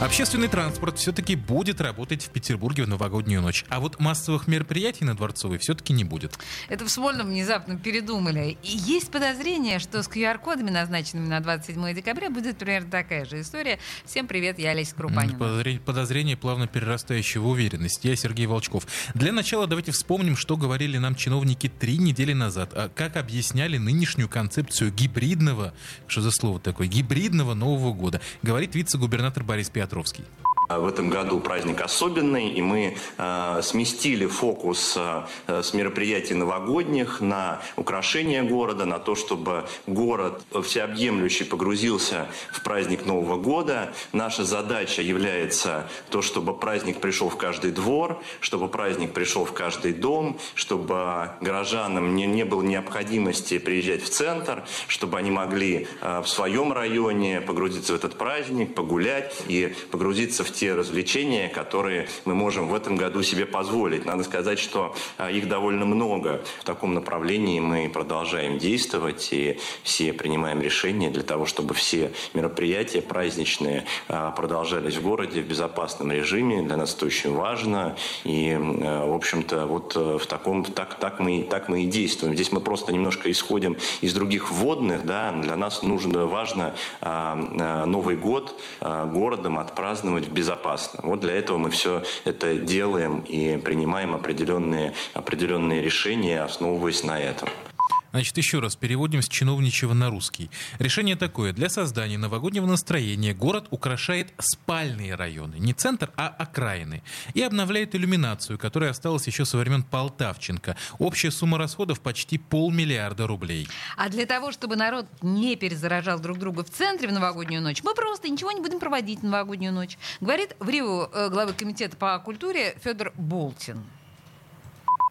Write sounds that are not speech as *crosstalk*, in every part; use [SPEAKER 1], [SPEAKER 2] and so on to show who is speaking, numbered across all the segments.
[SPEAKER 1] Общественный транспорт все-таки будет работать в Петербурге в новогоднюю ночь. А вот массовых мероприятий на Дворцовой все-таки не будет.
[SPEAKER 2] Это в Смольном внезапно передумали. И есть подозрение, что с QR-кодами, назначенными на 27 декабря, будет примерно такая же история. Всем привет, я Олеся Крупанина.
[SPEAKER 1] Подозрение, подозрение плавно перерастающее в уверенность. Я Сергей Волчков. Для начала давайте вспомним, что говорили нам чиновники три недели назад. А как объясняли нынешнюю концепцию гибридного, что за слово такое, гибридного Нового года. Говорит вице-губернатор Борис Петрович. Петровский.
[SPEAKER 3] В этом году праздник особенный, и мы э, сместили фокус э, с мероприятий новогодних на украшение города, на то, чтобы город всеобъемлющий погрузился в праздник Нового года. Наша задача является то, чтобы праздник пришел в каждый двор, чтобы праздник пришел в каждый дом, чтобы горожанам не, не было необходимости приезжать в центр, чтобы они могли э, в своем районе погрузиться в этот праздник, погулять и погрузиться в те развлечения, которые мы можем в этом году себе позволить. Надо сказать, что а, их довольно много. В таком направлении мы продолжаем действовать и все принимаем решения для того, чтобы все мероприятия праздничные а, продолжались в городе в безопасном режиме. Для нас это очень важно. И, а, в общем-то, вот э, в таком, так, так, мы, так мы и действуем. Здесь мы просто немножко исходим из других вводных. Да? Для нас нужно, важно Новый год городом отпраздновать в безопасности безопасно. Вот для этого мы все это делаем и принимаем определенные, определенные решения, основываясь на этом.
[SPEAKER 1] Значит, еще раз переводим с чиновничьего на русский. Решение такое. Для создания новогоднего настроения город украшает спальные районы. Не центр, а окраины. И обновляет иллюминацию, которая осталась еще со времен Полтавченко. Общая сумма расходов почти полмиллиарда рублей.
[SPEAKER 2] А для того, чтобы народ не перезаражал друг друга в центре в новогоднюю ночь, мы просто ничего не будем проводить в новогоднюю ночь. Говорит в Рио э, главы комитета по культуре Федор Болтин.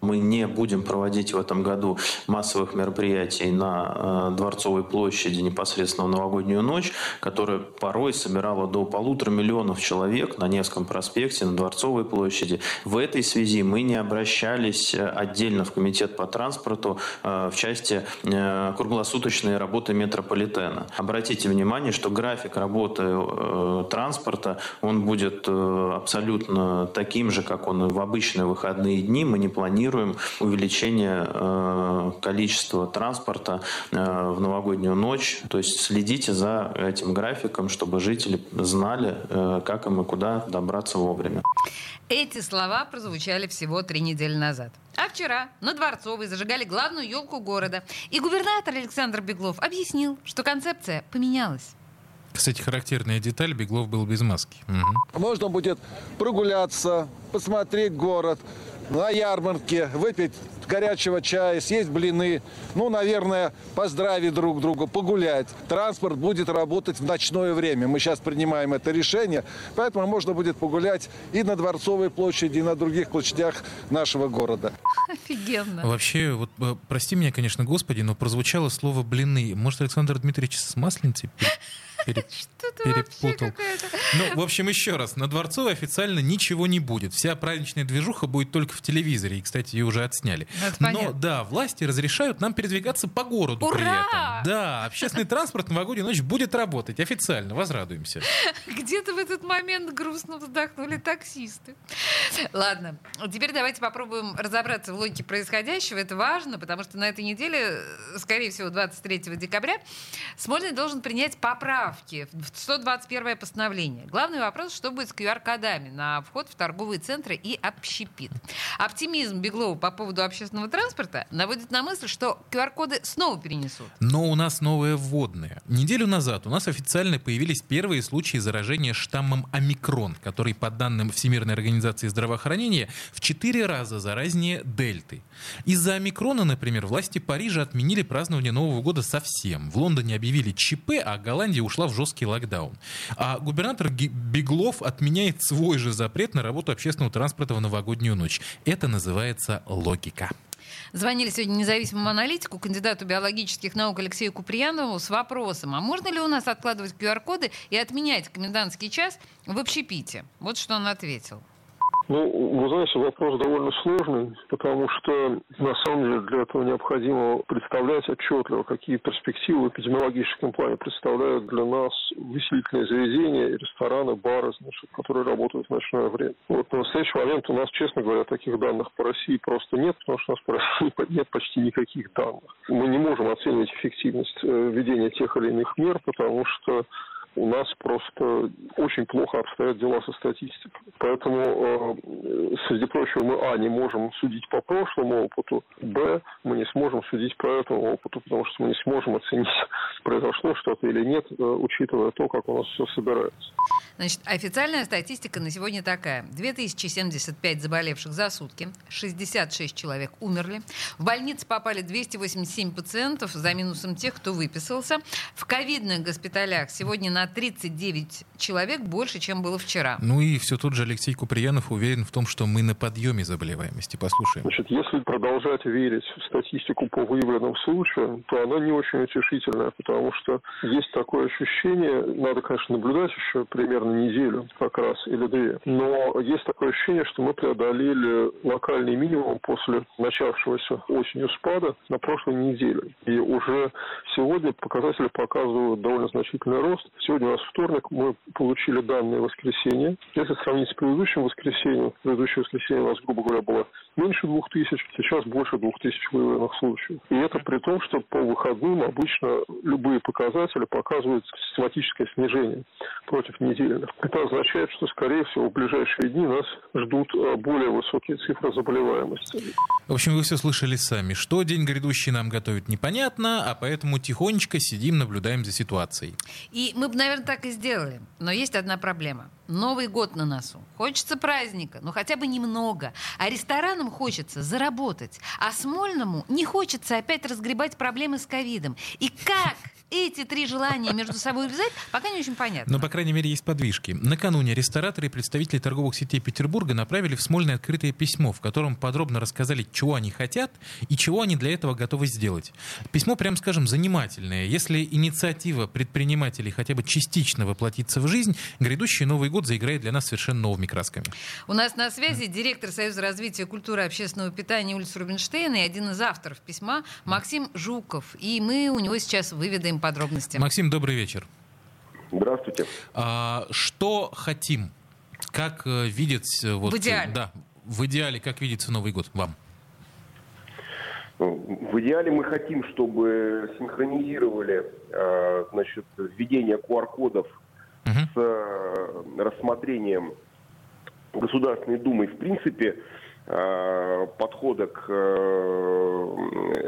[SPEAKER 4] Мы не будем проводить в этом году массовых мероприятий на э, Дворцовой площади непосредственно в новогоднюю ночь, которая порой собирала до полутора миллионов человек на Невском проспекте, на Дворцовой площади. В этой связи мы не обращались э, отдельно в Комитет по транспорту э, в части круглосуточной работы метрополитена. Обратите внимание, что график работы транспорта, он будет абсолютно таким же, как он в обычные выходные дни. Мы не планируем планируем увеличение э, количества транспорта э, в новогоднюю ночь. То есть следите за этим графиком, чтобы жители знали, э, как им и куда добраться вовремя.
[SPEAKER 2] Эти слова прозвучали всего три недели назад. А вчера на Дворцовой зажигали главную елку города. И губернатор Александр Беглов объяснил, что концепция поменялась.
[SPEAKER 1] Кстати, характерная деталь, Беглов был без маски. Угу.
[SPEAKER 5] Можно будет прогуляться, посмотреть город, на ярмарке, выпить горячего чая, съесть блины, ну, наверное, поздравить друг друга, погулять. Транспорт будет работать в ночное время. Мы сейчас принимаем это решение, поэтому можно будет погулять и на Дворцовой площади, и на других площадях нашего города.
[SPEAKER 2] Офигенно.
[SPEAKER 1] Вообще, вот э, прости меня, конечно, Господи, но прозвучало слово «блины». Может, Александр Дмитриевич с масленицей пере... *laughs* перепутал. Ну, в общем, еще раз. На Дворцовой официально ничего не будет. Вся праздничная движуха будет только в телевизоре. И, кстати, ее уже отсняли. Но, да, власти разрешают нам передвигаться по городу
[SPEAKER 2] Ура!
[SPEAKER 1] при этом. Да, общественный транспорт в новогоднюю ночь будет работать официально. Возрадуемся. *laughs*
[SPEAKER 2] Где-то в этот момент грустно вздохнули таксисты. Ладно, теперь давайте попробуем разобраться в логике происходящего. Это важно, потому что на этой неделе, скорее всего, 23 декабря, Смольный должен принять поправку поправки в 121 постановление. Главный вопрос, что будет с QR-кодами на вход в торговые центры и общепит. Оптимизм Беглова по поводу общественного транспорта наводит на мысль, что QR-коды снова перенесут.
[SPEAKER 1] Но у нас новое вводное. Неделю назад у нас официально появились первые случаи заражения штаммом омикрон, который, по данным Всемирной организации здравоохранения, в четыре раза заразнее дельты. Из-за омикрона, например, власти Парижа отменили празднование Нового года совсем. В Лондоне объявили ЧП, а Голландия ушла ушла в жесткий локдаун. А губернатор Беглов отменяет свой же запрет на работу общественного транспорта в новогоднюю ночь. Это называется логика.
[SPEAKER 2] Звонили сегодня независимому аналитику, кандидату биологических наук Алексею Куприянову с вопросом, а можно ли у нас откладывать QR-коды и отменять комендантский час в общепите? Вот что он ответил.
[SPEAKER 6] Ну, вы знаете, вопрос довольно сложный, потому что на самом деле для этого необходимо представлять отчетливо, какие перспективы в эпидемиологическом плане представляют для нас выселительные заведения, рестораны, бары, значит, которые работают в ночное время. Вот на настоящий момент у нас, честно говоря, таких данных по России просто нет, потому что у нас *laughs* по России нет почти никаких данных. Мы не можем оценивать эффективность э, введения тех или иных мер, потому что у нас просто очень плохо обстоят дела со статистикой. Поэтому, э, среди прочего, мы, а, не можем судить по прошлому опыту, б, мы не сможем судить по этому опыту, потому что мы не сможем оценить, *laughs* произошло что-то или нет, э, учитывая то, как у нас все собирается.
[SPEAKER 2] Значит, официальная статистика на сегодня такая. 2075 заболевших за сутки, 66 человек умерли. В больницы попали 287 пациентов, за минусом тех, кто выписался. В ковидных госпиталях сегодня на 39 человек больше, чем было вчера.
[SPEAKER 1] Ну и все тот же Алексей Куприянов уверен в том, что мы на подъеме заболеваемости. Послушаем.
[SPEAKER 6] Значит, если продолжать верить в статистику по выявленным случаям, то она не очень утешительная, потому что есть такое ощущение, надо, конечно, наблюдать еще примерно неделю как раз или две, но есть такое ощущение, что мы преодолели локальный минимум после начавшегося осенью спада на прошлой неделе. И уже сегодня показатели показывают довольно значительный рост. Сегодня у нас вторник, мы получили данные воскресенье. Если сравнить с предыдущим воскресеньем, предыдущее воскресенье у нас, грубо говоря, было меньше двух тысяч, сейчас больше двух тысяч выявленных случаев. И это при том, что по выходным обычно любые показатели показывают систематическое снижение против недельных. Это означает, что, скорее всего, в ближайшие дни нас ждут э, более высокие цифры заболеваемости.
[SPEAKER 1] В общем, вы все слышали сами. Что день грядущий нам готовит, непонятно, а поэтому тихонечко сидим, наблюдаем за ситуацией.
[SPEAKER 2] И мы бы, наверное, так и сделали. Но есть одна проблема. Новый год на носу. Хочется праздника, но хотя бы немного. А ресторанам хочется заработать. А Смольному не хочется опять разгребать проблемы с ковидом. И как эти три желания между собой связать, пока не очень понятно.
[SPEAKER 1] Но, по крайней мере, есть подвижки. Накануне рестораторы и представители торговых сетей Петербурга направили в Смольное открытое письмо, в котором подробно рассказали, чего они хотят и чего они для этого готовы сделать. Письмо, прям скажем, занимательное. Если инициатива предпринимателей хотя бы частично воплотится в жизнь, грядущий Новый год заиграет для нас совершенно новыми красками.
[SPEAKER 2] У нас на связи директор Союза развития культуры и общественного питания улицы Рубинштейна и один из авторов письма Максим Жуков. И мы у него сейчас выведаем подробности.
[SPEAKER 1] Максим, добрый вечер.
[SPEAKER 6] Здравствуйте.
[SPEAKER 1] А, что хотим? Как э, видеть... э, Вот,
[SPEAKER 2] В идеале.
[SPEAKER 1] Да, в идеале, как видится Новый год вам?
[SPEAKER 7] В идеале мы хотим, чтобы синхронизировали э, значит, введение QR-кодов
[SPEAKER 1] Мгм.
[SPEAKER 7] с рассмотрением Государственной Думы, в принципе, подхода к э,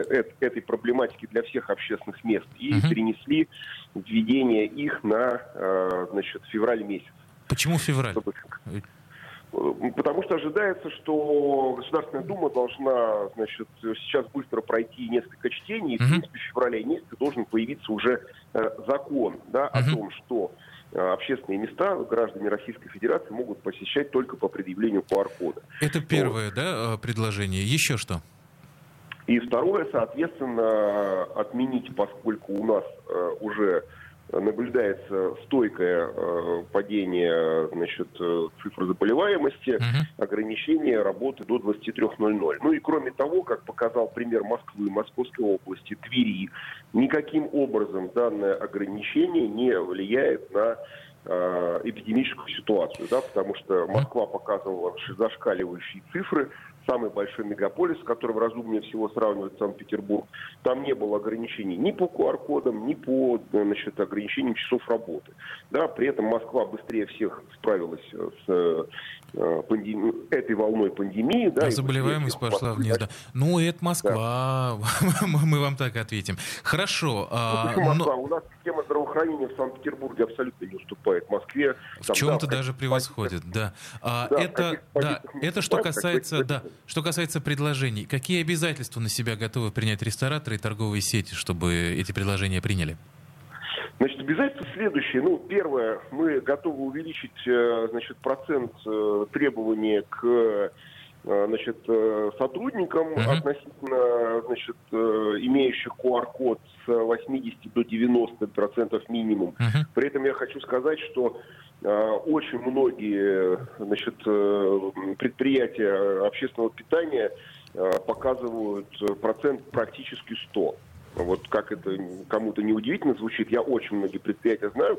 [SPEAKER 7] эт- этой проблематике для всех общественных мест и
[SPEAKER 1] Мгм.
[SPEAKER 7] перенесли введение их на э, значит, февраль месяц.
[SPEAKER 1] Почему февраль?
[SPEAKER 7] Потому что ожидается, что Государственная Дума должна, значит, сейчас быстро пройти несколько чтений, и, в принципе, в феврале месяце должен появиться уже э, закон, да, о том, что э, общественные места граждане Российской Федерации могут посещать только по предъявлению QR-кода.
[SPEAKER 1] Это первое, да, э, предложение. Еще что?
[SPEAKER 7] И второе, соответственно, отменить, поскольку у нас э, уже наблюдается стойкое э, падение значит, э, цифр заболеваемости,
[SPEAKER 1] Мгм.
[SPEAKER 7] ограничение работы до 23.00. Ну и кроме того, как показал пример Москвы, Московской области, Твери, никаким образом данное ограничение не влияет на э, эпидемическую ситуацию, да, потому что Москва показывала зашкаливающие цифры, самый большой мегаполис, с которым разумнее всего сравнивать Санкт-Петербург, там не было ограничений ни по QR-кодам, ни по значит, ограничениям часов работы. Да, при этом Москва быстрее всех справилась с э, пандеми- этой волной пандемии. Да,
[SPEAKER 1] А заболеваемость пошла
[SPEAKER 7] Москвы,
[SPEAKER 1] вниз, да. Ну, это Москва. *laughs* Мы вам так ответим. Хорошо.
[SPEAKER 7] Ну,
[SPEAKER 1] а,
[SPEAKER 7] почему Москва?
[SPEAKER 1] но
[SPEAKER 7] У нас система здравоохранения в Санкт-Петербурге абсолютно не уступает Москве.
[SPEAKER 1] в чем-то
[SPEAKER 7] да,
[SPEAKER 1] даже превосходит, да. А,
[SPEAKER 7] Да,
[SPEAKER 1] Это, да, это что касается, да, что касается предложений. Какие обязательства на себя готовы принять рестораторы и торговые сети, чтобы эти предложения приняли?
[SPEAKER 7] Значит, обязательства следующие. Ну, первое, мы готовы увеличить, э, значит, процент э, требований к значит, э, сотрудникам
[SPEAKER 1] Мгм.
[SPEAKER 7] относительно значит, э, имеющих QR-код с 80 до 90 процентов минимум.
[SPEAKER 1] Мгм.
[SPEAKER 7] При этом я хочу сказать, что э, очень многие значит, э, предприятия общественного питания э, показывают э, процент практически 100. Вот как это кому-то неудивительно звучит, я очень многие предприятия знаю,